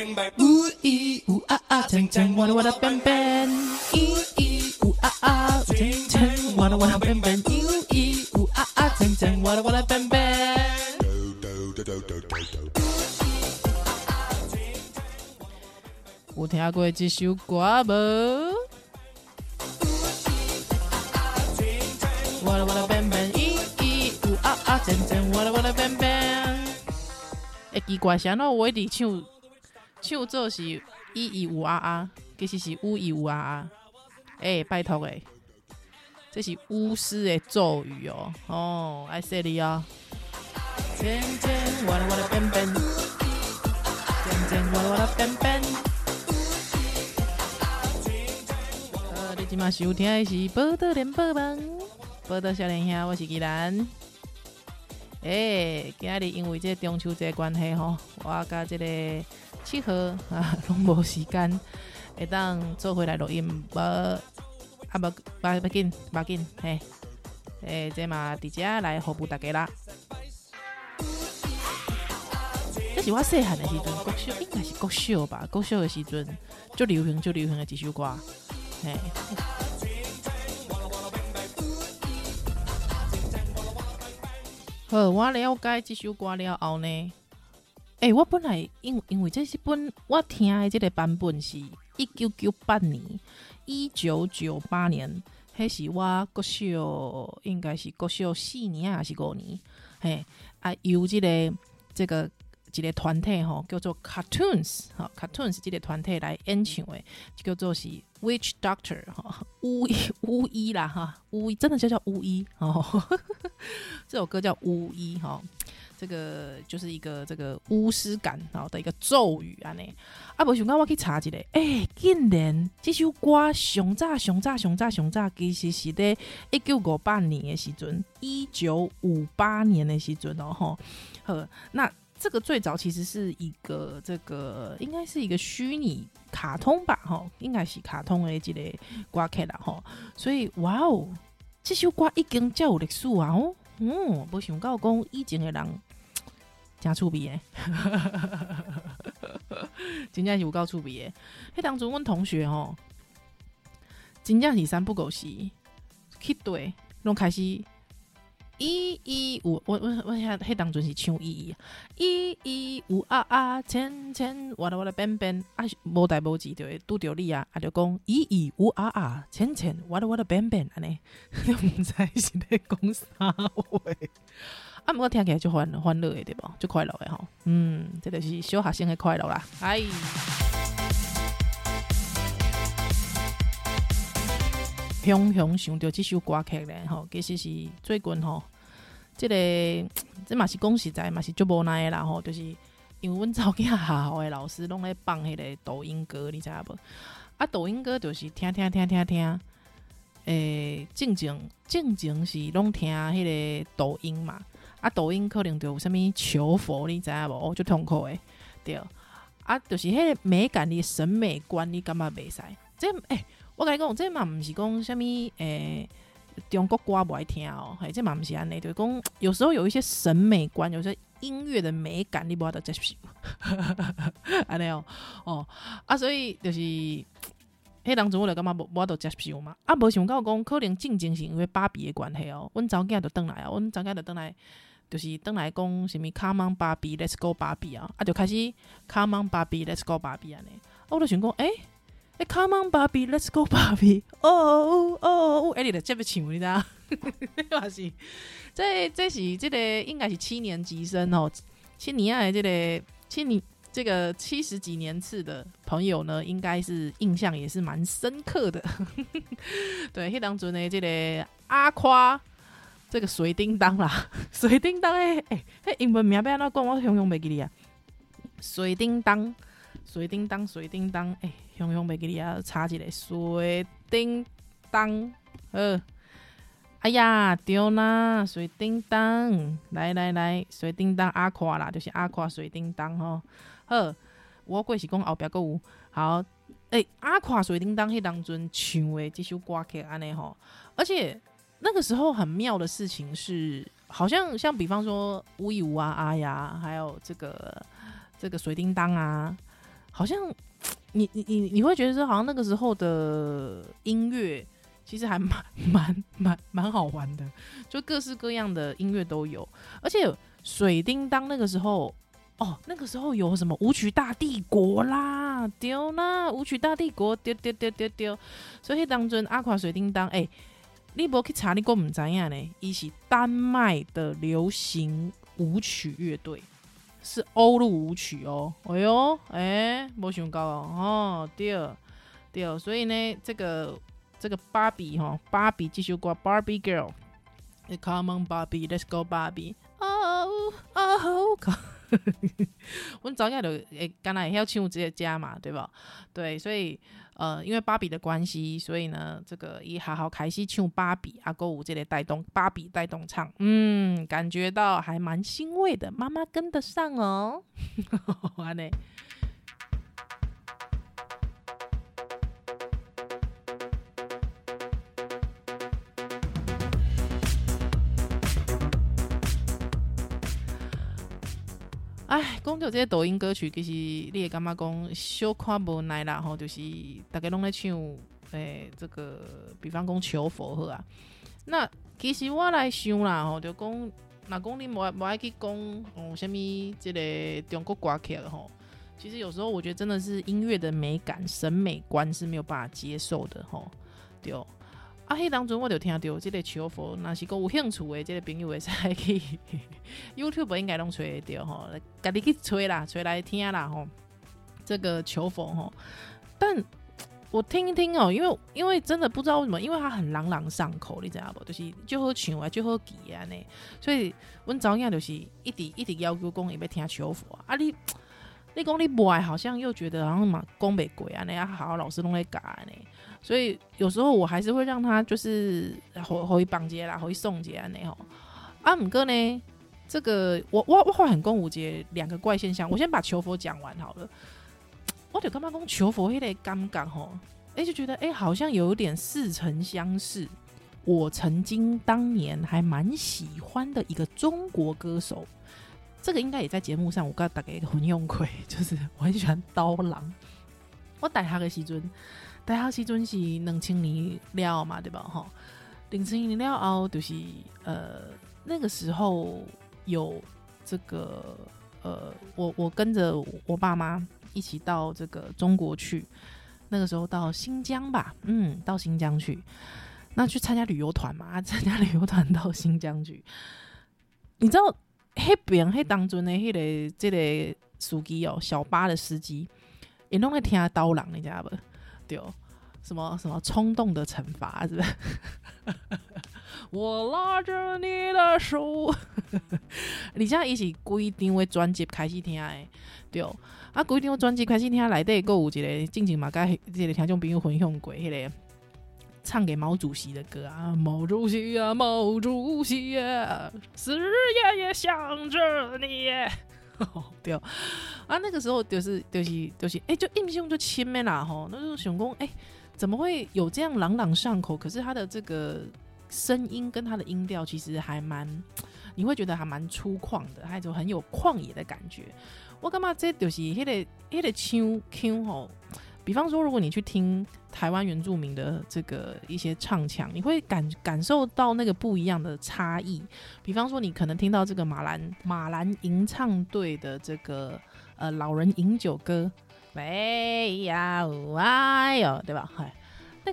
bang bang. 呜咿呜啊啊，锵锵哇啦哇啦 bang bang，咿咿呜啊啊，锵锵哇啦哇啦 bang bang，咿咿呜啊啊，锵锵哇啦哇啦 bang bang。Do, do. 有听过这首歌无？哇啦哇啦 bang bang，咿咿呜啊啊，锵锵哇啦哇啦 bang bang。会奇怪，啥喏？我一直唱唱做是咿咿呜啊啊，其实是呜咿呜啊啊。诶，拜托诶，这是巫师的咒语哦。哦，爱说你哦。锵锵哇啦哇啦 bang bang，锵锵哇啦哇啦 bang bang。呃，你今嘛收听的是《报道联播网》，报道少年兄，我是纪兰。诶、欸，今日因为这中秋节关系吼，我甲这个七号啊，拢无时间会当做回来录音，无啊无无不紧不紧嘿，诶、欸，这嘛伫遮来服务大家啦。这是我细汉的时阵，国小应该是国小吧，国小的时阵就流行就流行的一首歌，嘿。好，我了解这首歌了后呢，诶、我本来因为因为这是本我听的这个版本是一九九八年，一九九八年，迄是我国小，应该是国小四年还是五年，嘿，啊，由这个这个一个团体吼叫做 Cartoons，哈，Cartoons 这个团体来演唱的，叫做是 Which Doctor，哈，巫医巫医啦，哈，巫医真的就叫巫医哦。这首歌叫巫医哈，这个就是一个这个巫师感好的一个咒语啊呢。啊，不想讲我去查一下，哎、欸，竟然这首歌上早上早上早上早，其实是在一九五八年的时阵，一九五八年的时阵哦吼。好，那。这个最早其实是一个这个应该是一个虚拟卡通吧，吼，应该是卡通的这个歌曲啦，吼，所以哇哦，这首歌已经较有历史啊，哦，嗯，没想到讲以前的人真趣味的，真正是有够趣味的。迄当初阮同学吼，真正是三不五时去对，拢开始。一一五，我我我遐迄当阵是唱一一一一五啊啊，千千哇啦哇啦变变啊，无代无志就会拄着你啊，啊就讲一一五啊啊，千千哇啦哇啦变变安尼，你毋知是咧讲啥话，啊，毋过听起来就欢欢乐的对无？就快乐的吼，嗯，这个是小学生的快乐啦，哎。雄雄想到这首歌曲咧，吼，其实是最近吼，这个这嘛是讲实在嘛是足无奈的啦，吼，就是因为阮查某囝下校的老师拢咧放迄个抖音歌，你知影无？啊，抖音歌就是听听听听听，诶、欸，正经正经是拢听迄个抖音嘛，啊，抖音可能就有啥物求佛，你知影无？哦，就痛苦诶，对，啊，就是迄个美感的审美观，你感觉袂使？这诶。我甲你讲，这嘛毋是讲啥物诶，中国歌袂爱听哦，嘿，这嘛毋是安尼，就是讲有时候有一些审美观，有些音乐的美感，你无法度接受，安尼哦，哦啊，所以就是，迄当中我就感觉无无法度接受嘛，啊，无想到讲可能正正是因为芭比的关系哦，阮查某囝就倒来啊，阮查某囝就倒来，就是转来讲啥物，Come on Barbie，Let's go Barbie 啊，啊，就开始 Come on Barbie，Let's go Barbie 安尼，啊，我就想讲，诶、欸。欸、Come on, Barbie, let's go, Barbie. 哦哦哦，哎，你的这不唱你知道？哈是，这这是这个应该是七年级生哦，七年爱这个七年这个七十几年次的朋友呢，应该是印象也是蛮深刻的。对，迄当阵呢，这个阿夸，这个水叮当啦，水叮当诶，哎、欸，英文名要安怎讲？我永远袂记哩啊，水叮当。水叮当，水叮当，哎、欸，雄雄袂记你啊，插一个水叮当，呃，哎呀，对啦，水叮当，来来来，水叮当阿垮啦，就是阿垮水叮当吼。好，我过是讲后壁阁有好，诶、阿垮水叮当迄当阵唱诶这首歌曲安尼吼，而且那个时候很妙的事情是，好像像比方说吴以武啊啊呀，还有这个这个水叮当啊，好像你你你你会觉得说，好像那个时候的音乐。其实还蛮蛮蛮蛮好玩的，就各式各样的音乐都有，而且水叮当那个时候，哦，那个时候有什么舞曲大帝国啦，丢啦，舞曲大帝国丢丢丢丢丢，所以当中阿垮水叮当，哎、你无去查，你够唔知影呢？伊是丹麦的流行舞曲乐队，是欧陆舞曲哦，哎哟，哎、欸，没想到哦，哦，对对，所以呢，这个。这个芭比哈，芭比继续过 Barbie Girl，Come on Barbie，Let's go Barbie，哦哦，我早起就会，敢若会晓唱这个家嘛，对吧？对，所以呃，因为芭比的关系，所以呢，这个一好好开始唱芭比啊，歌舞这里带动芭比带动唱，嗯，感觉到还蛮欣慰的，妈妈跟得上哦，完 嘞。就，这些抖音歌曲，其实你也感觉讲小看无奈啦吼，就是大家拢在唱，诶、这个比方讲求佛好啊。那其实我来想啦吼，就讲若讲你无无爱去讲哦，什么这个中国歌曲吼，其实有时候我觉得真的是音乐的美感、审美观是没有办法接受的吼，对。啊，迄当中我就听到这个求佛，若是讲有兴趣的这个朋友会使去 YouTube 应该拢吹得到吼，家己去吹啦，吹来听啦吼。这个求佛吼，但我听一听哦、因为因为真的不知道为什么，因为它很朗朗上口，你知道不？就是就好唱啊，就好记啊呢。所以阮早样就是一直一直要求讲伊要听求佛啊，你你讲你不爱，好像又觉得好像嘛讲袂过啊，那啊好老师拢在教呢。所以有时候我还是会让他就是回回绑结啦，回送结啊那吼。阿姆哥呢，这个我我我很公五节两个怪现象，我先把求佛讲完好了。我就干嘛讲求佛，有点尴尬吼，哎就觉得哎、欸、好像有点似曾相识。我曾经当年还蛮喜欢的一个中国歌手，这个应该也在节目上我刚打给一个混用鬼，就是我很喜欢刀郎。我带他个西尊。大学时尊是冷清年了嘛，对吧？哈，冷清年了后就是呃，那个时候有这个呃，我我跟着我爸妈一起到这个中国去，那个时候到新疆吧，嗯，到新疆去，那去参加旅游团嘛，参加旅游团到新疆去，你知道那边那当中的那个这个司机哦，小巴的司机，也拢会听刀郎，你知道不？对，什么什么冲动的惩罚是不是？我拉着你的手，你现在一起规定为专辑开始听诶，对，啊规定为专辑开始听来对购物一个进行嘛，该这个听众朋友分享过，迄个唱给毛主席的歌啊，毛主席啊，毛主席啊，死爷爷想着你。对啊，那个时候就是就是就是，哎、欸，就印象就深没啦吼。那时候想讲，哎、欸，怎么会有这样朗朗上口？可是他的这个声音跟他的音调，其实还蛮，你会觉得还蛮粗犷的，还有种很有旷野的感觉。我感觉这就是迄、那个迄、那个腔腔吼。比方说，如果你去听台湾原住民的这个一些唱腔，你会感感受到那个不一样的差异。比方说，你可能听到这个马兰马兰吟唱队的这个呃老人饮酒歌，哎呀哎呦，对吧？嗨，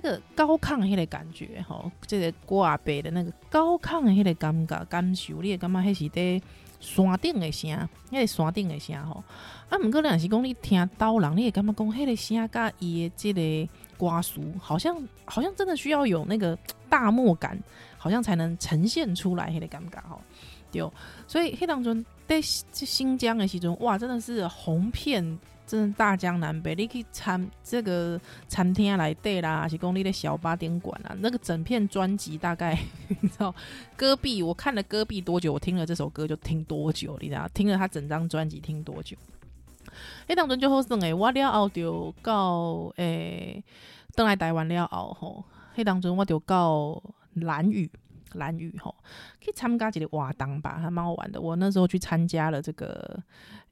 那个高亢迄个感觉，吼，这个挂背的那个高亢的迄个感觉感受，你会感觉迄是在山顶的声，迄个山顶的声，吼。啊，毋过你若是讲你听刀郎，你会感觉讲迄个声甲伊的即个歌词，好像好像真的需要有那个大漠感，好像才能呈现出来迄个感觉吼。对，所以迄当中在新疆的时候，哇，真的是红遍。真大江南北，你可以参这个餐厅来对啦，还是公立的小八点馆啊，那个整片专辑大概 你知道，戈壁我看了戈壁多久，我听了这首歌就听多久，你知道，听了他整张专辑听多久。诶，当中就好算诶，我了后就到诶，登来台湾了后吼，迄当中我就到兰屿。兰屿吼，去参加几个活动吧，还蛮好玩的。我那时候去参加了这个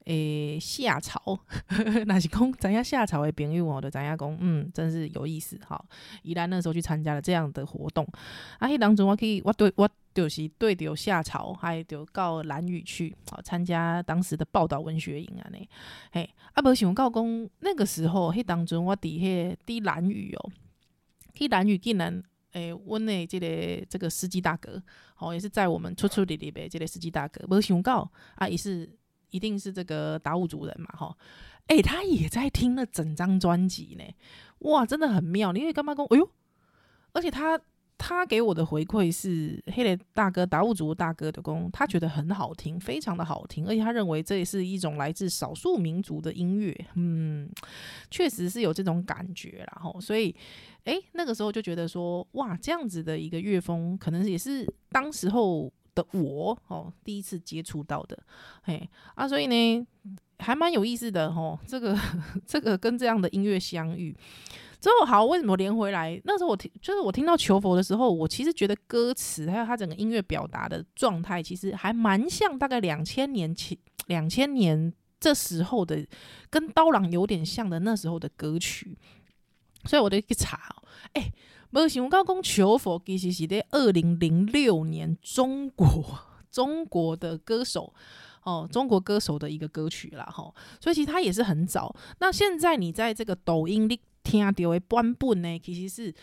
诶夏朝，那是讲咱家夏朝的朋友哦，的咱家讲，嗯，真是有意思哈。宜兰那时候去参加了这样的活动，啊，迄当中我可以，我对我就是对着夏朝，还就到兰屿去，好参加当时的报道文学营啊，呢，嘿，啊，无想到讲那个时候，迄当中我伫迄伫兰屿哦，去兰屿竟然。诶，阮诶，这个这个司机大哥，哦，也是在我们出出里里边，这个司机大哥，没想到啊，也是一定是这个达悟族人嘛，吼，诶，他也在听了整张专辑呢，哇，真的很妙，你会干嘛讲？哎呦，而且他。他给我的回馈是，黑雷大哥达悟族大哥的功，他觉得很好听，非常的好听，而且他认为这也是一种来自少数民族的音乐，嗯，确实是有这种感觉啦吼，所以，哎、那个时候就觉得说，哇，这样子的一个乐风，可能也是当时候的我哦第一次接触到的，嘿啊，所以呢，还蛮有意思的吼，这个 这个跟这样的音乐相遇。之后好，为什么连回来？那时候我听，就是我听到求佛的时候，我其实觉得歌词还有他整个音乐表达的状态，其实还蛮像大概两千年前、两千年这时候的，跟刀郎有点像的那时候的歌曲。所以我就去查，哎、没想到讲求佛其实是在二零零六年中国中国的歌手哦，中国歌手的一个歌曲啦。吼。所以其实它也是很早。那现在你在这个抖音里。听到的版本呢，其实是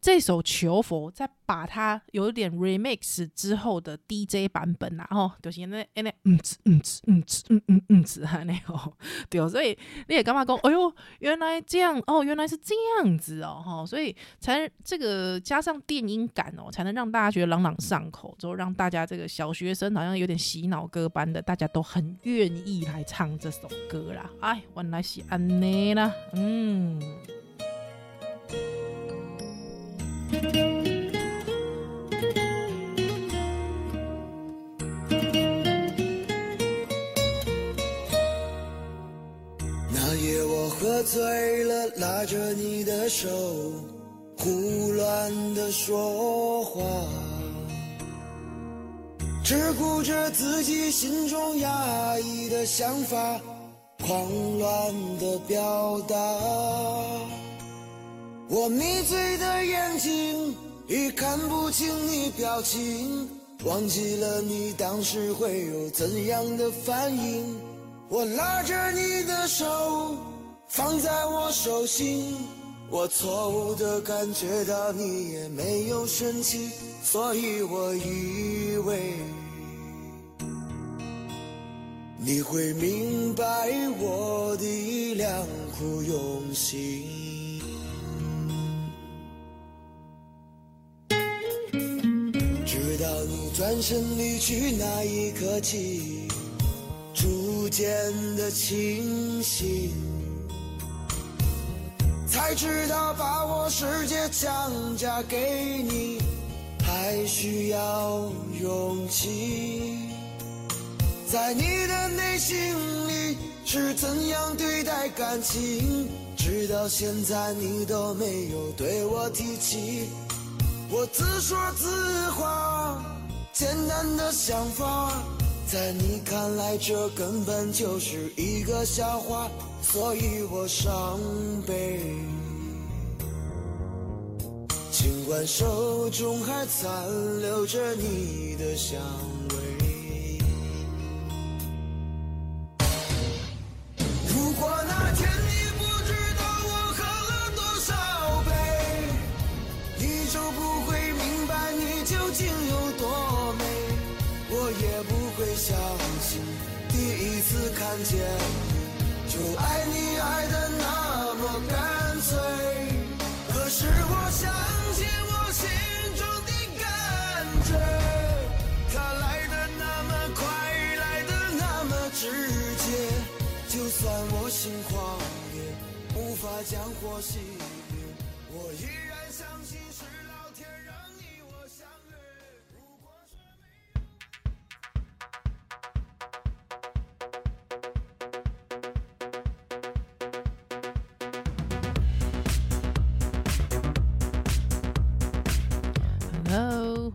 这首《求佛》在把它有点 remix 之后的 DJ 版本啦，吼，就是那那嗯子嗯子嗯子嗯嗯嗯子哈那吼，对，所以你也干嘛讲？哎呦，原来这样哦，原来是这样子哦，哈，所以才这个加上电音感哦，才能让大家觉得朗朗上口，之后让大家这个小学生好像有点洗脑歌般的，大家都很愿意来唱这首歌啦。哎，原来是安内啦，嗯。喝醉了，拉着你的手，胡乱的说话，只顾着自己心中压抑的想法，狂乱的表达。我迷醉的眼睛已看不清你表情，忘记了你当时会有怎样的反应。我拉着你的手放在我手心，我错误的感觉到你也没有生气，所以我以为你会明白我的良苦用心。直到你转身离去那一刻起，逐渐的清醒，才知道把我世界强加给你，还需要勇气。在你的内心里是怎样对待感情？直到现在你都没有对我提起，我自说自话。简单的想法，在你看来这根本就是一个笑话，所以我伤悲。尽管手中还残留着你的香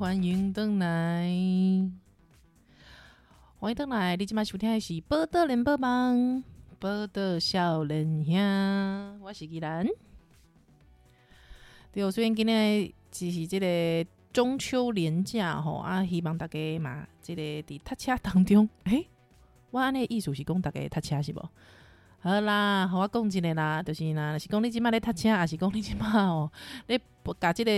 欢迎登来，欢迎登来。你今麦收听的是《报道联播网》，报道少年兄，我是宜兰。对，虽然今天只是这个中秋连假吼，啊，希望大家嘛，这个伫读车当中，诶、我安尼意思是讲大家读车是无？好啦，好我讲一个啦，就是啦，是讲你即马咧读车，还是讲你即马哦，你甲即个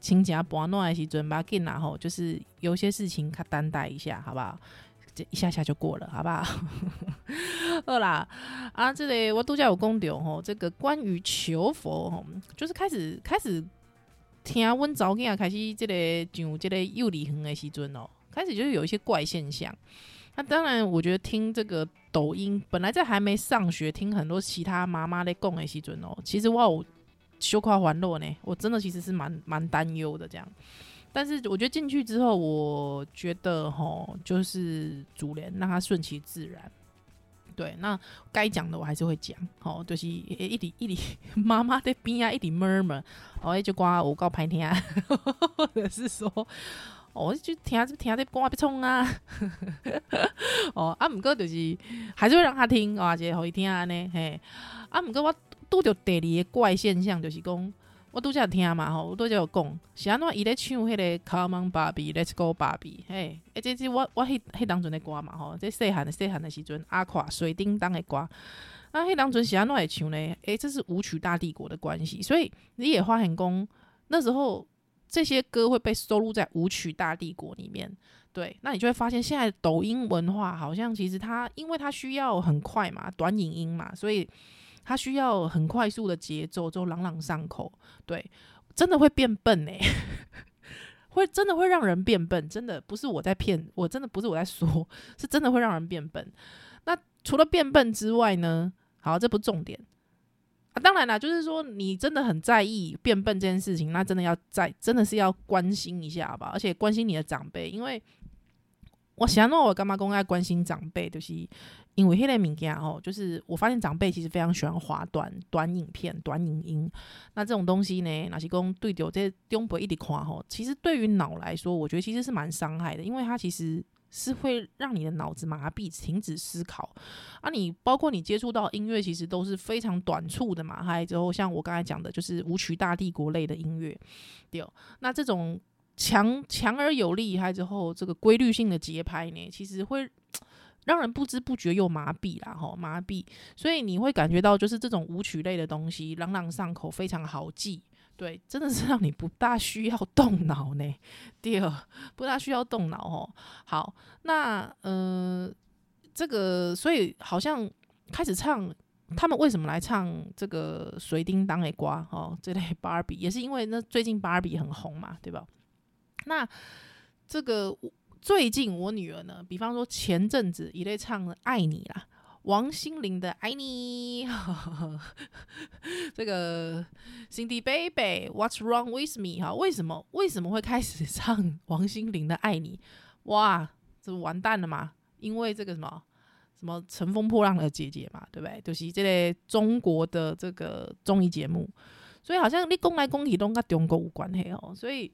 亲情搬暖的时阵，别紧啦吼，就是有些事情较担待一下，好不好？这一下下就过了，好不好？好啦，啊，这个我拄则有讲到吼，这个关于求佛吼，就是开始开始听阮查某囝开始这个上这个幼儿园的时阵哦，开始就是有一些怪现象。那当然，我觉得听这个抖音，本来在还没上学，听很多其他妈妈在讲的时阵哦，其实我有羞夸环落呢，我真的其实是蛮蛮担忧的这样。但是我觉得进去之后，我觉得吼，就是主人让他顺其自然。对，那该讲的我还是会讲，吼，就是一直一直 妈妈在边啊，一直 murmur，哦，一直挂我告拍天，或者是说。哦，就听听在讲别冲啊！哦，啊，毋过就是还是会让他听，哦，这个互伊听安尼嘿。啊，毋过我拄着第二个怪现象，就是讲我拄则听嘛吼，我拄则有讲，是安怎伊咧唱迄个 Come on Babi，let's go Barbie，嘿，诶，这这我我迄迄当阵的歌嘛吼，这细汉的细汉的时阵，阿垮水叮当的歌，啊，迄当阵是安怎会唱呢？诶、欸，这是舞曲大帝国的关系，所以你也发现讲那时候。这些歌会被收录在舞曲大帝国里面，对，那你就会发现现在抖音文化好像其实它，因为它需要很快嘛，短影音嘛，所以它需要很快速的节奏，就朗朗上口，对，真的会变笨呢、会真的会让人变笨，真的不是我在骗，我真的不是我在说，是真的会让人变笨。那除了变笨之外呢？好，这不重点。啊，当然啦，就是说你真的很在意变笨这件事情，那真的要在，真的是要关心一下吧，而且关心你的长辈，因为我想到我干嘛公开关心长辈，就是因为迄个物件吼，就是我发现长辈其实非常喜欢滑短短影片、短影音，那这种东西呢，那是讲对着这中辈一直夸吼，其实对于脑来说，我觉得其实是蛮伤害的，因为它其实。是会让你的脑子麻痹，停止思考啊！你包括你接触到音乐，其实都是非常短促的嘛。还之后，像我刚才讲的，就是舞曲大帝国类的音乐，对。那这种强强而有力，还之后这个规律性的节拍呢，其实会让人不知不觉又麻痹啦，吼，麻痹。所以你会感觉到，就是这种舞曲类的东西，朗朗上口，非常好记。对，真的是让你不大需要动脑呢。第二，不大需要动脑哦。好，那呃，这个所以好像开始唱，他们为什么来唱这个水叮当的瓜哦？这类芭比也是因为那最近芭比很红嘛，对吧？那这个最近我女儿呢，比方说前阵子也在唱《爱你》啦。王心凌的《爱你》，这个 Cindy Baby，What's Wrong with Me？哈，为什么为什么会开始唱王心凌的《爱你》？哇，这不完蛋了吗？因为这个什么什么乘风破浪的姐姐嘛，对不对？就是这类中国的这个综艺节目，所以好像你讲来讲去都跟中国有关系哦。所以，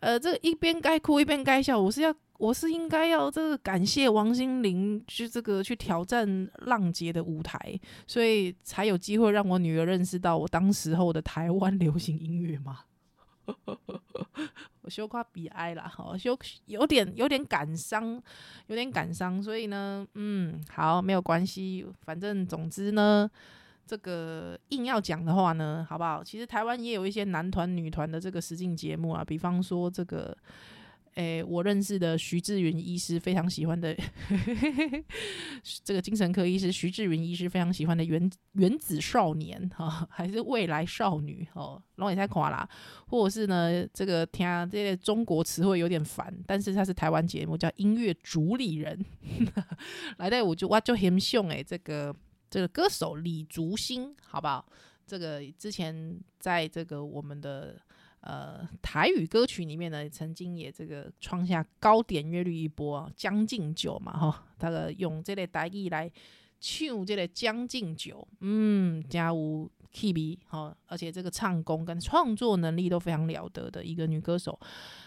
呃，这一边该哭一边该笑，我是要。我是应该要这个感谢王心凌去这个去挑战浪姐的舞台，所以才有机会让我女儿认识到我当时候的台湾流行音乐吗？我羞夸比哀啦，好羞有点有点感伤，有点感伤，所以呢，嗯，好，没有关系，反正总之呢，这个硬要讲的话呢，好不好？其实台湾也有一些男团女团的这个实境节目啊，比方说这个。诶、我认识的徐志云医师非常喜欢的 这个精神科医师徐志云医师非常喜欢的原原子少年哈，还是未来少女哦，然后也太夸啦，或者是呢，这个听这个中国词汇有点烦，但是它是台湾节目，叫音乐主理人 来的，我就哇就很喜欢诶，这个这个歌手李竹星，好不好？这个之前在这个我们的呃台语歌曲里面呢，曾经也这个创下高点阅率一波，《将进酒》嘛，哈，他的用这类台语来唱这类《将进酒》，嗯，加无 Kimi 哈，而且这个唱功跟创作能力都非常了得的一个女歌手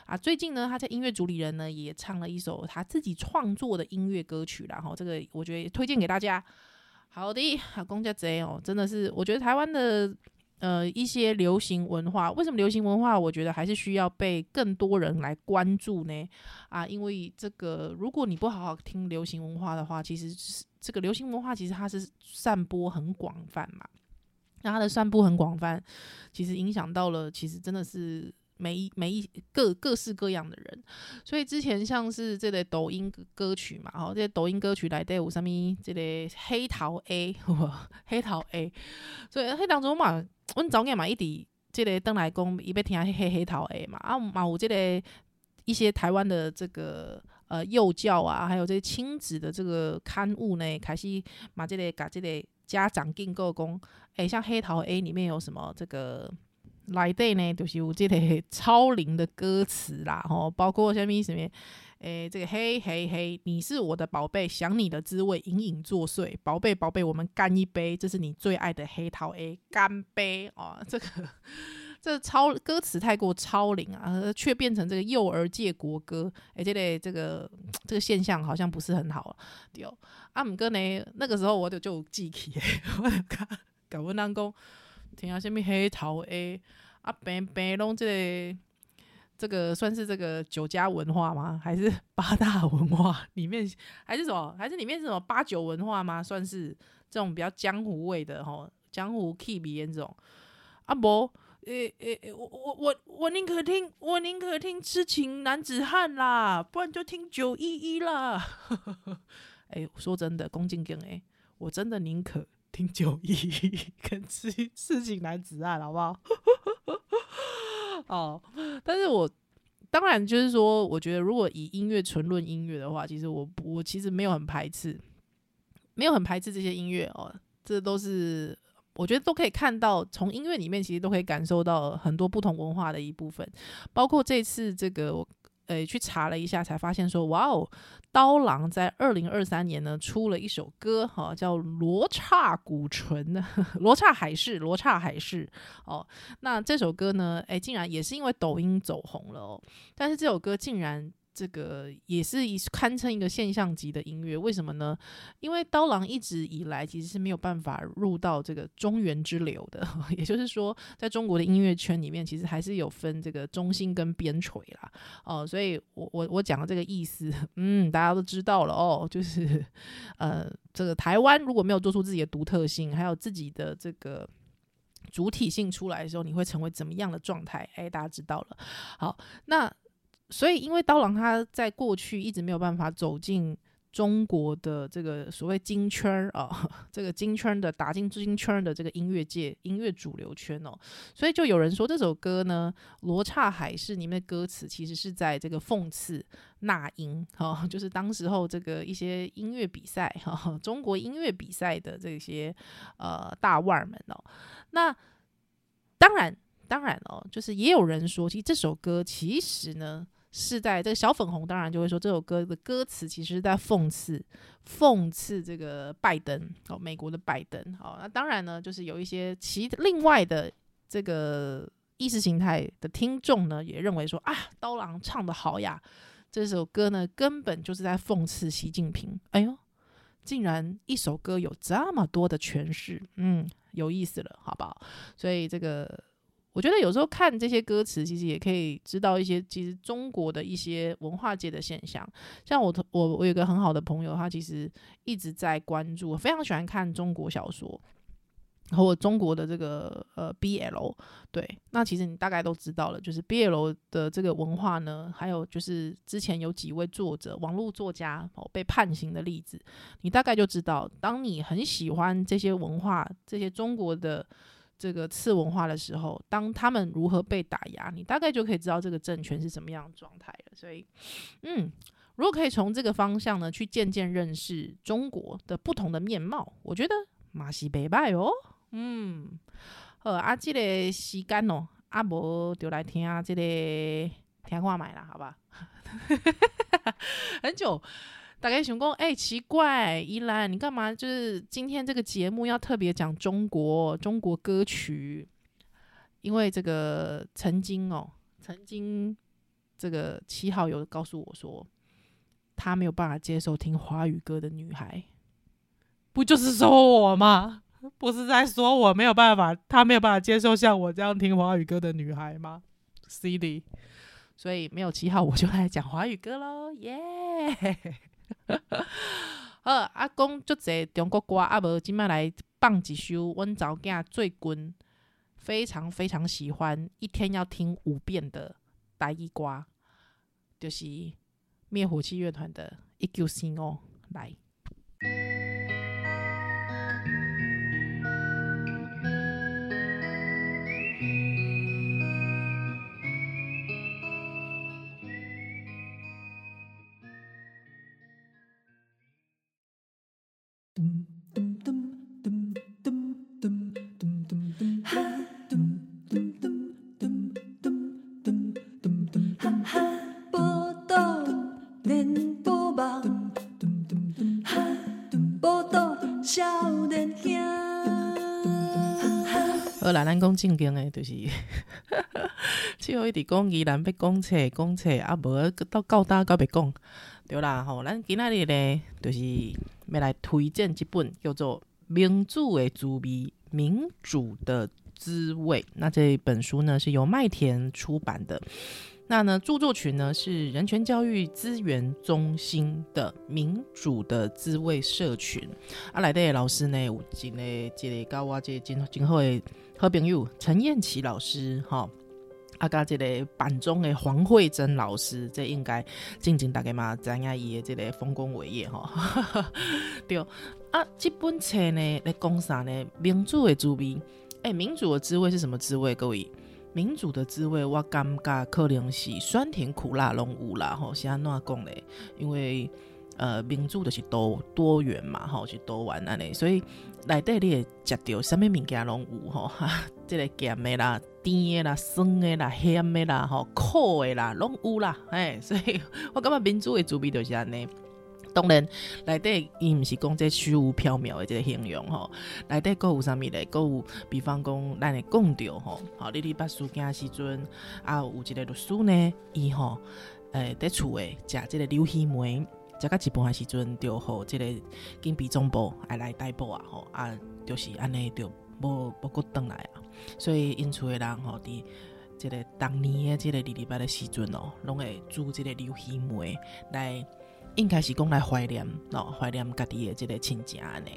啊。最近呢，她在音乐主理人呢也唱了一首她自己创作的音乐歌曲，然后这个我觉得推荐给大家。好的，好，公家贼哦，真的是，我觉得台湾的呃一些流行文化，为什么流行文化，我觉得还是需要被更多人来关注呢？啊，因为这个，如果你不好好听流行文化的话，其实这个流行文化其实它是散播很广泛嘛，那它的散播很广泛，其实影响到了，其实真的是。每一每一各各式各样的人，所以之前像是这类抖音歌曲嘛，吼，这些抖音歌曲来带有什么？这个黑桃 A，黑桃 A，所以黑当中嘛，阮早年嘛一直这个登来讲，伊要听黑黑桃 A 嘛，啊嘛有这个一些台湾的这个呃幼教啊，还有这些亲子的这个刊物呢，开始嘛这个甲这个家长建构讲，诶，像黑桃 A 里面有什么这个？来对呢，就是有这个超龄的歌词啦，吼，包括什么什么，诶、欸，这个嘿嘿嘿，你是我的宝贝，想你的滋味隐隐作祟，宝贝宝贝，我们干一杯，这是你最爱的黑桃 A，干杯哦，这个 这超歌词太过超龄啊，却变成这个幼儿界国歌，诶、欸，这个这个这个现象好像不是很好，对哦。阿姆哥呢，那个时候我就就记起，我就讲，搞问人讲。听下什物黑桃 A 啊，白白龙这个这个算是这个酒家文化吗？还是八大文化里面？还是什么？还是里面是什么八九文化吗？算是这种比较江湖味的吼，江湖 K B N 这种啊不？诶诶诶，我我我我宁可听我宁可听痴情男子汉啦，不然就听九一一啦。诶，说真的，恭敬敬诶，我真的宁可。听九一 跟痴痴情男子汉，好不好？哦，但是我当然就是说，我觉得如果以音乐纯论音乐的话，其实我我其实没有很排斥，没有很排斥这些音乐哦。这都是我觉得都可以看到，从音乐里面其实都可以感受到很多不同文化的一部分，包括这次这个。诶，去查了一下，才发现说，哇哦，刀郎在二零二三年呢出了一首歌，哈，叫《罗刹古纯》的 《罗刹海市》，《罗刹海市》哦。那这首歌呢，诶、竟然也是因为抖音走红了哦。但是这首歌竟然。这个也是一堪称一个现象级的音乐，为什么呢？因为刀郎一直以来其实是没有办法入到这个中原之流的，也就是说，在中国的音乐圈里面，其实还是有分这个中心跟边陲啦。哦，所以我我我讲的这个意思，嗯，大家都知道了哦，就是呃，这个台湾如果没有做出自己的独特性，还有自己的这个主体性出来的时候，你会成为怎么样的状态？哎，大家知道了。好，那。所以，因为刀郎他在过去一直没有办法走进中国的这个所谓金圈啊，这个金圈的打进金圈的这个音乐界、音乐主流圈哦，所以就有人说这首歌呢，《罗刹海市》里面的歌词其实是在这个讽刺那英 哈，就是当时候这个一些音乐比赛哈，中国音乐比赛的这些呃大腕们哦，那当然当然哦，就是也有人说，其实这首歌其实呢。是在这个小粉红，当然就会说这首歌的歌词其实是在讽刺讽刺这个拜登哦，美国的拜登。好，那当然呢，就是有一些其另外的这个意识形态的听众呢，也认为说啊，刀郎唱得好呀，这首歌呢根本就是在讽刺习近平。哎呦，竟然一首歌有这么多的诠释，嗯，有意思了，好不好？所以这个。我觉得有时候看这些歌词，其实也可以知道一些其实中国的一些文化界的现象。像我我我有个很好的朋友，他其实一直在关注，非常喜欢看中国小说，和我中国的这个呃 BL。对，那其实你大概都知道了，就是 BL 的这个文化呢，还有就是之前有几位作者、网络作家被判刑的例子，你大概就知道，当你很喜欢这些文化、这些中国的。这个次文化的时候，当他们如何被打压，你大概就可以知道这个政权是什么样的状态了。所以，嗯，如果可以从这个方向呢，去渐渐认识中国的不同的面貌，我觉得马西北拜哦，嗯，好啊，这个时间哦，啊无就来听这个听话麦啦，好吧？很久，大概想讲，哎、奇怪，依兰，你干嘛？就是今天这个节目要特别讲中国中国歌曲，因为这个曾经哦，曾经这个七号有告诉我说，他没有办法接受听华语歌的女孩，不就是说我吗？不是在说我没有办法，他没有办法接受像我这样听华语歌的女孩吗？CD。所以没有七号，我就来讲华语歌喽，耶、好，阿公就这中国歌，阿无今麦来放一首，阮查某囝最近非常非常喜欢，一天要听五遍的台语歌，就是灭火器乐团的《一九四五》来。咱讲正经诶，就是，只有一直讲伊人要讲册，讲册啊，无到到搭到别讲，对啦，吼，咱今仔日咧，就是要来推荐一本叫做《民主的滋味》，民主的滋味。那这本书呢，是由麦田出版的。那呢，著作群呢是人权教育资源中心的民主的滋味社群。啊，来的老师呢，有一个一个教我这真真好的好朋友陈燕琪老师，哈，啊，加这个板中的黄慧珍老师，这应该静静大概嘛，知影伊的这个丰功伟业，哈，对。啊，这本册呢来讲啥呢？民主的滋味，哎、民主的滋味是什么滋味？各位？民主的滋味，我感觉可能是酸甜苦辣拢有啦，吼，是安怎讲嘞？因为呃，民主就是多多元嘛，吼，是多元安尼，所以内底你会食到什么物件拢有吼，哈，这个咸的啦、甜的啦、酸的啦、咸的啦、吼苦的啦，拢有啦，哎，所以 我感觉民主的滋味就是安尼。当然，内底伊毋是讲这虚无缥缈的这个形容吼，内底阁有啥物咧？阁有比方讲，咱会讲着吼，好，你哩捌书经时阵啊，有一个律师呢，伊吼，诶，伫厝诶食即个流鱼糜，食到一半诶时阵，就互即个警备总部来来逮捕啊，吼啊，就是安尼，就无无阁转来啊，所以因厝诶人吼，伫这个当年诶即个二二八诶时阵哦，拢会煮即个流鱼糜来。应该是讲来怀念哦，怀念家己的这个亲情呢。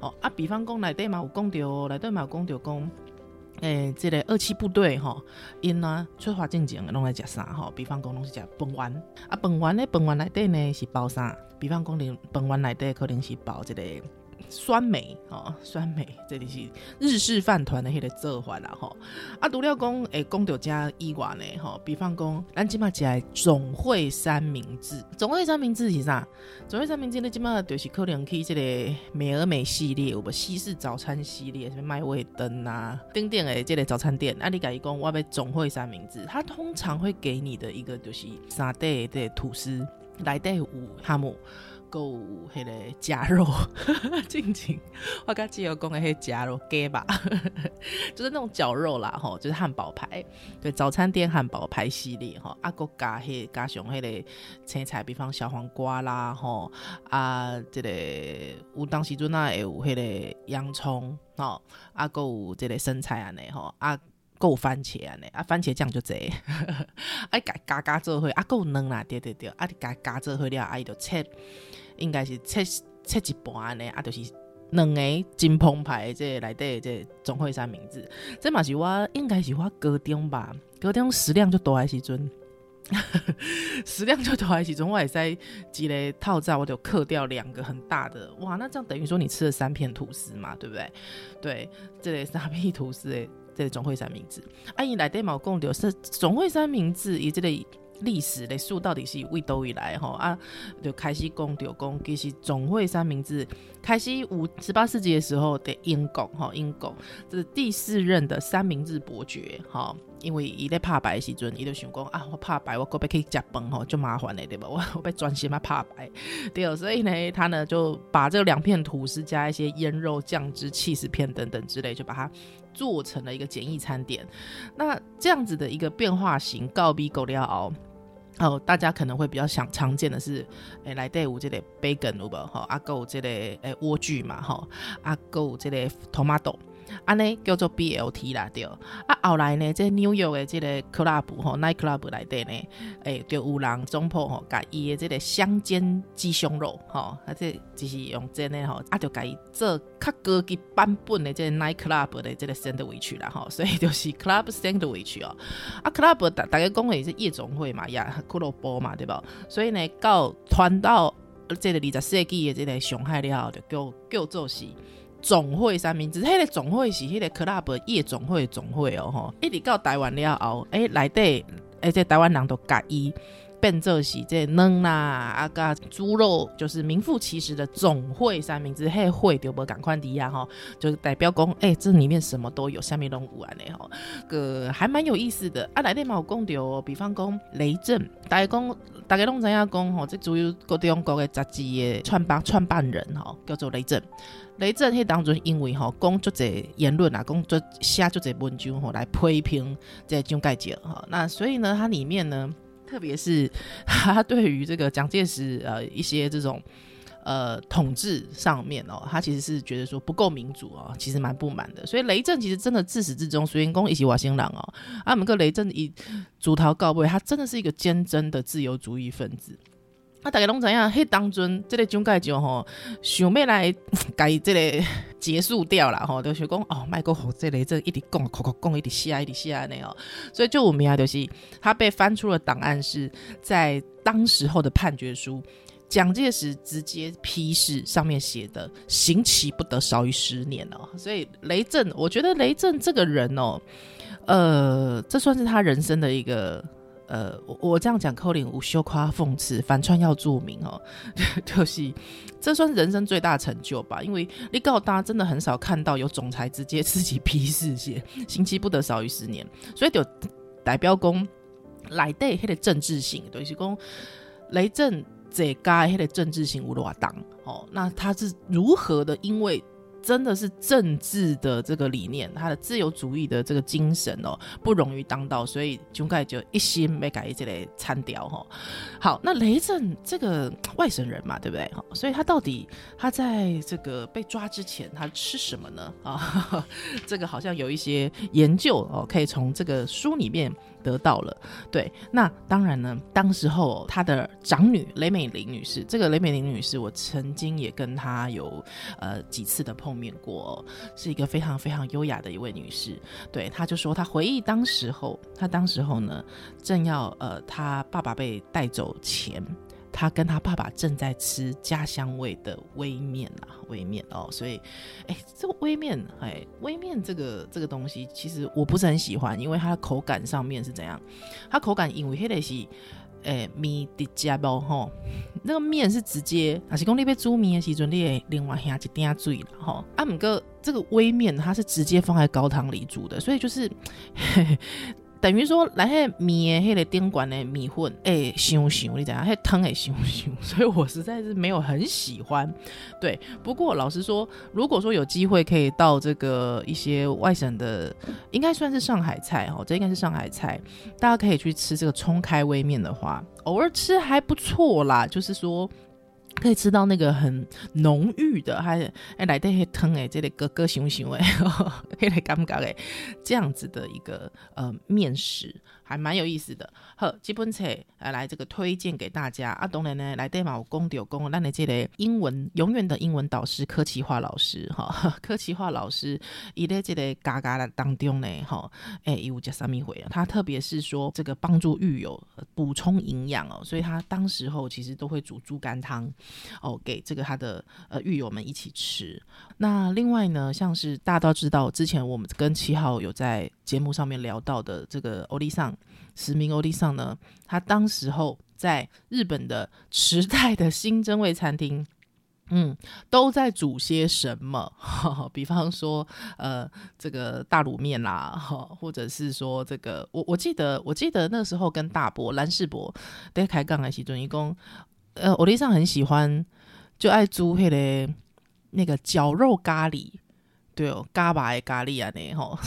哦啊，比方讲内底嘛有讲到，内底嘛有讲到讲，诶、欸，这个二七部队吼，因呢出发进前拢来食啥吼？比方讲拢是食饭丸，啊饭圆呢饭丸内底呢是包啥？比方讲连饭丸内底可能是包这个。酸梅哦，酸梅，这里是日式饭团的迄个做法啦吼。啊，除了讲诶，讲到这以外呢吼，比方讲，咱即马食的总汇三明治，总汇三明治是啥？总汇三明治呢，即马就是可能去这个美而美系列，有无西式早餐系列，什么麦味登啊，等等的这个早餐店。啊，你甲伊讲，我要总汇三明治，它通常会给你的一个就是三块的吐司，内底有哈姆。够迄个夹肉，静静，我刚只有讲的迄夹肉给吧，就是那种绞肉啦，吼，就是汉堡排，对，早餐店汉堡排系列，吼，啊，个加迄加上迄个青菜，比方小黄瓜啦，吼，啊，这个有当时阵啊会有迄个洋葱，吼，啊，个有这个生菜安尼，吼，啊，够番茄安尼，啊，番茄酱就这，啊，加加加做伙，啊，够嫩啦，对对对，啊，加加做伙了，啊，伊就切。应该是切切一半呢，啊，就是两个真澎湃，这内底这总汇三明治，这嘛是我应该是我高中吧，高中食量就大的时阵，食量就大的时阵，我会使一个套餐，我就嗑掉两个很大的，哇，那这样等于说你吃了三片吐司嘛，对不对？对，这个三片吐司，这个总会三明治，啊，伊内底嘛有讲到是总会三明治，伊这个。历史的书到底是为叨位来吼啊，就开始讲到讲，其实总会三明治开始五十八世纪的时候的英国哈，英国这是第四任的三明治伯爵哈，因为伊在拍牌的时阵，伊就想讲啊，我拍牌我可不可以吃饭吼，就麻烦了对吧？我我被专心嘛拍牌，对，所以呢，他呢就把这两片吐司加一些腌肉酱汁、起司片等等之类，就把它做成了一个简易餐点。那这样子的一个变化型告比狗料熬。哦，大家可能会比较想常见的是，诶，来带有这类 bacon 有无？哈，阿够这类诶莴苣嘛，哈，阿够这类 tomato。安尼叫做 BLT 啦，对。啊，后来呢，这纽约的这个 club 吼，night club 来底呢，诶，就有人总破吼，甲伊的这个香煎鸡胸肉，吼，啊，这就是用这呢吼，啊，就甲伊做较高级版本的这个 night club 的这个 sandwich 啦，吼，所以就是 club sandwich 哦。啊，club 大大家讲的是夜总会嘛，呀，俱乐部嘛，对吧？所以呢，到传到这个二十世纪的这个上海了后，就叫叫做是。总会三明治，迄、个总会是迄个 club 夜总会总会哦吼，一直到台湾了后，诶内底，诶这台湾人都改伊变做是这嫩啦，啊甲猪肉，就是名副其实的总会三明治，迄个会就无共款滴啊吼，就代表讲，诶、欸、这里面什么都有，下面拢有安尼吼，个还蛮有意思的。啊，内底嘛有讲到，比方讲雷震，大家讲，大家拢知影讲吼，即主要各中国的杂志的创办创办人吼，叫做雷震。雷震迄当中，因为吼讲足者言论啊，讲足写足者文章吼来批评这蒋介石哈，那所以呢，它里面呢，特别是 他对于这个蒋介石呃一些这种呃统治上面哦，他其实是觉得说不够民主哦，其实蛮不满的。所以雷震其实真的自始至终，虽然讲伊是外省人哦，啊，们个雷震以主逃告位，他真的是一个坚贞的自由主义分子。啊，大家拢知影，迄当阵这个蒋介石吼，想要来 改这个结束掉了吼，就是讲哦，麦克吼，这个这一直讲，讲讲讲，一直写，一直写安尼哦。所以就有名啊，就是他被翻出了档案，是在当时候的判决书，蒋介石直接批示上面写的，刑期不得少于十年哦。所以雷震，我觉得雷震这个人哦，呃，这算是他人生的一个。呃，我我这样讲，扣零无羞夸讽刺，反串要注明哦，就是这算是人生最大成就吧。因为你告诉大家真的很少看到有总裁直接自己批示写，刑期不得少于十年，所以就代表讲来对他的政治性，就是讲雷震这家他的政治性有多大哦，那他是如何的？因为真的是政治的这个理念，他的自由主义的这个精神哦，不容易当道，所以蒋介石就一心没改这类参调哈。好，那雷震这个外省人嘛，对不对？所以他到底他在这个被抓之前，他吃什么呢？啊，这个好像有一些研究哦，可以从这个书里面。得到了，对，那当然呢。当时候他的长女雷美玲女士，这个雷美玲女士，我曾经也跟她有呃几次的碰面过，是一个非常非常优雅的一位女士。对，她就说她回忆当时候，她当时候呢，正要呃，她爸爸被带走前。他跟他爸爸正在吃家乡味的微面啊，微面哦，所以，哎、这个微面，哎，微面这个这个东西，其实我不是很喜欢，因为它的口感上面是怎样？它口感因为迄个是，哎，面的加包吼，那个面是直接，还是讲你被煮面的时阵，你会另外下一点水了吼。啊，毋过这个微面它是直接放在高汤里煮的，所以就是。等于说，来迄面迄个顶管的米粉，哎，香香，你知影？迄汤会香香，所以我实在是没有很喜欢。对，不过老实说，如果说有机会可以到这个一些外省的，应该算是上海菜哦，这应该是上海菜，大家可以去吃这个葱开微面的话，偶尔吃还不错啦，就是说。可以吃到那个很浓郁的，还哎来的很汤哎，这里咯咯熊熊哎，嘿来尴尬哎，这样子的一个呃面食。还蛮有意思的，好，这本册来来这个推荐给大家啊。当然呢，来对嘛，我公丢公，让你这个英文永远的英文导师柯奇华老师哈，柯奇华老师伊在这个嘎嘎的当中呢，哈，哎，有加三米回啊，他特别是说这个帮助狱友补充营养哦，所以他当时候其实都会煮猪肝汤哦，给这个他的呃狱友们一起吃。那另外呢，像是大家都知道，之前我们跟七号有在节目上面聊到的这个欧丽桑。十名欧弟桑呢，他当时候在日本的池袋的新真味餐厅。嗯，都在煮些什么？比方说，呃，这个大卤面啦，或者是说这个，我我记得，我记得那时候跟大伯蓝世博在开杠的时阵，一共，呃，我弟上很喜欢，就爱煮迄个那个绞肉咖喱。对哦，嘎巴的咖喱啊，呢吼，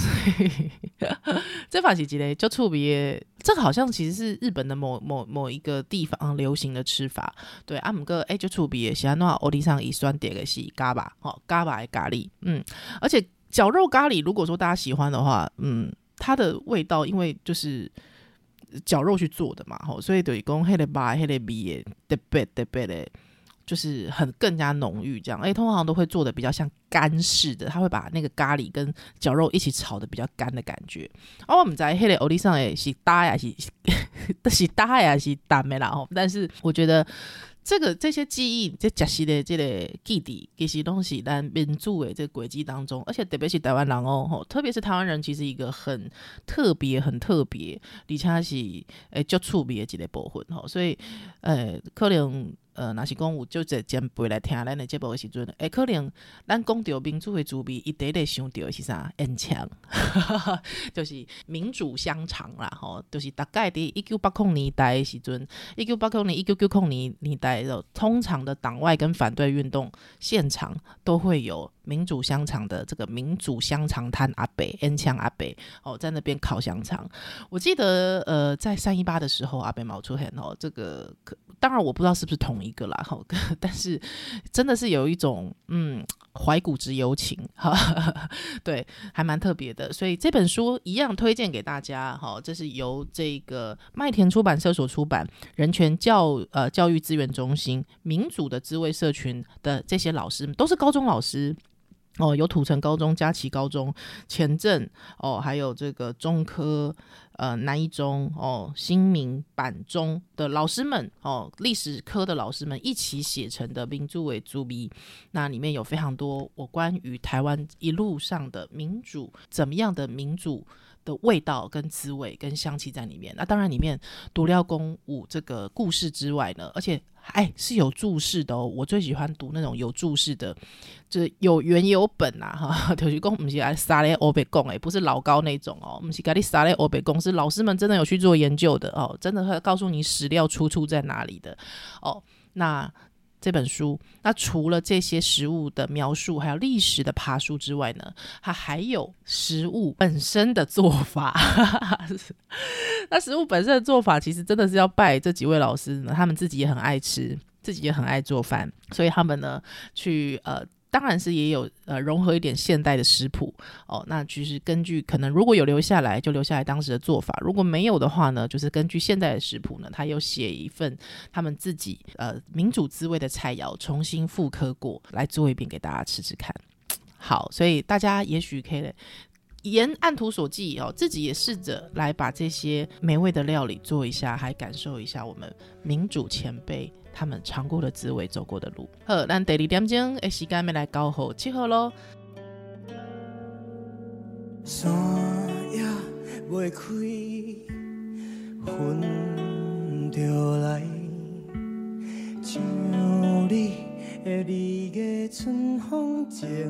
这法是几嘞？就特别，这个好像其实是日本的某某某一个地方流行的吃法。对，阿姆哥，哎，就特别喜欢那欧弟上一酸点个是嘎巴，吼，嘎巴的咖喱，嗯，而且绞肉咖喱，如果说大家喜欢的话，嗯，它的味道因为就是绞肉去做的嘛，吼，所以等于讲黑的巴黑的特别特别的。就是很更加浓郁这样，哎，通常都会做的比较像干式的，他会把那个咖喱跟绞肉一起炒的比较干的感觉。哦，我们在黑的欧弟上诶是搭呀是，是搭呀是淡的啦吼。但是我觉得这个这些记忆，这假西的这个记忆，这些东西在民族的这个轨迹当中，而且特别是台湾人哦，特别是台湾人，其实一个很特别、很特别，而且是诶较趣味的一个部分吼，所以呃可能。呃，若是讲有就这前辈来听咱的节目的时阵，诶，可能咱讲到民主的滋味，一直咧想到的是啥？烟枪，就是民主香肠啦，吼，就是大概伫一九八零年代的时阵，一九八零年、一九九零年年代的通常的党外跟反对运动现场都会有民主香肠的这个民主香肠摊阿北、烟枪阿北哦，在那边烤香肠。我记得呃，在三一八的时候，阿北冒出很哦，这个当然我不知道是不是同一个啦，哈，但是真的是有一种嗯怀古之幽情，哈，对，还蛮特别的。所以这本书一样推荐给大家，哈，这是由这个麦田出版社所出版，人权教呃教育资源中心民主的滋味社群的这些老师都是高中老师。哦，有土城高中、佳琪高中、前镇哦，还有这个中科、呃南一中哦、新民板中的老师们哦，历史科的老师们一起写成的《名著为主笔》，那里面有非常多我关于台湾一路上的民主，怎么样的民主的味道跟滋味跟香气在里面。那当然里面读料公舞这个故事之外呢，而且。哎，是有注释的哦。我最喜欢读那种有注释的，就是有原有本呐，哈。就是讲不是爱沙咧欧北贡，哎，不是老高那种哦，不是给你沙咧欧北贡，是老师们真的有去做研究的哦，真的会告诉你史料出处在哪里的哦。那。这本书，那除了这些食物的描述，还有历史的爬书之外呢，它还有食物本身的做法。那食物本身的做法，其实真的是要拜这几位老师呢，他们自己也很爱吃，自己也很爱做饭，所以他们呢，去呃。当然是也有呃融合一点现代的食谱哦，那其实根据可能如果有留下来就留下来当时的做法，如果没有的话呢，就是根据现代的食谱呢，他又写一份他们自己呃民主滋味的菜肴，重新复刻过来做一遍给大家吃吃看。好，所以大家也许可以沿按图索骥哦，自己也试着来把这些美味的料理做一下，还感受一下我们民主前辈。他们尝过的滋味，走过的路。好，咱第二点钟的时间要来搞好七号喽。山也未开，云就来，像你的二月春风前。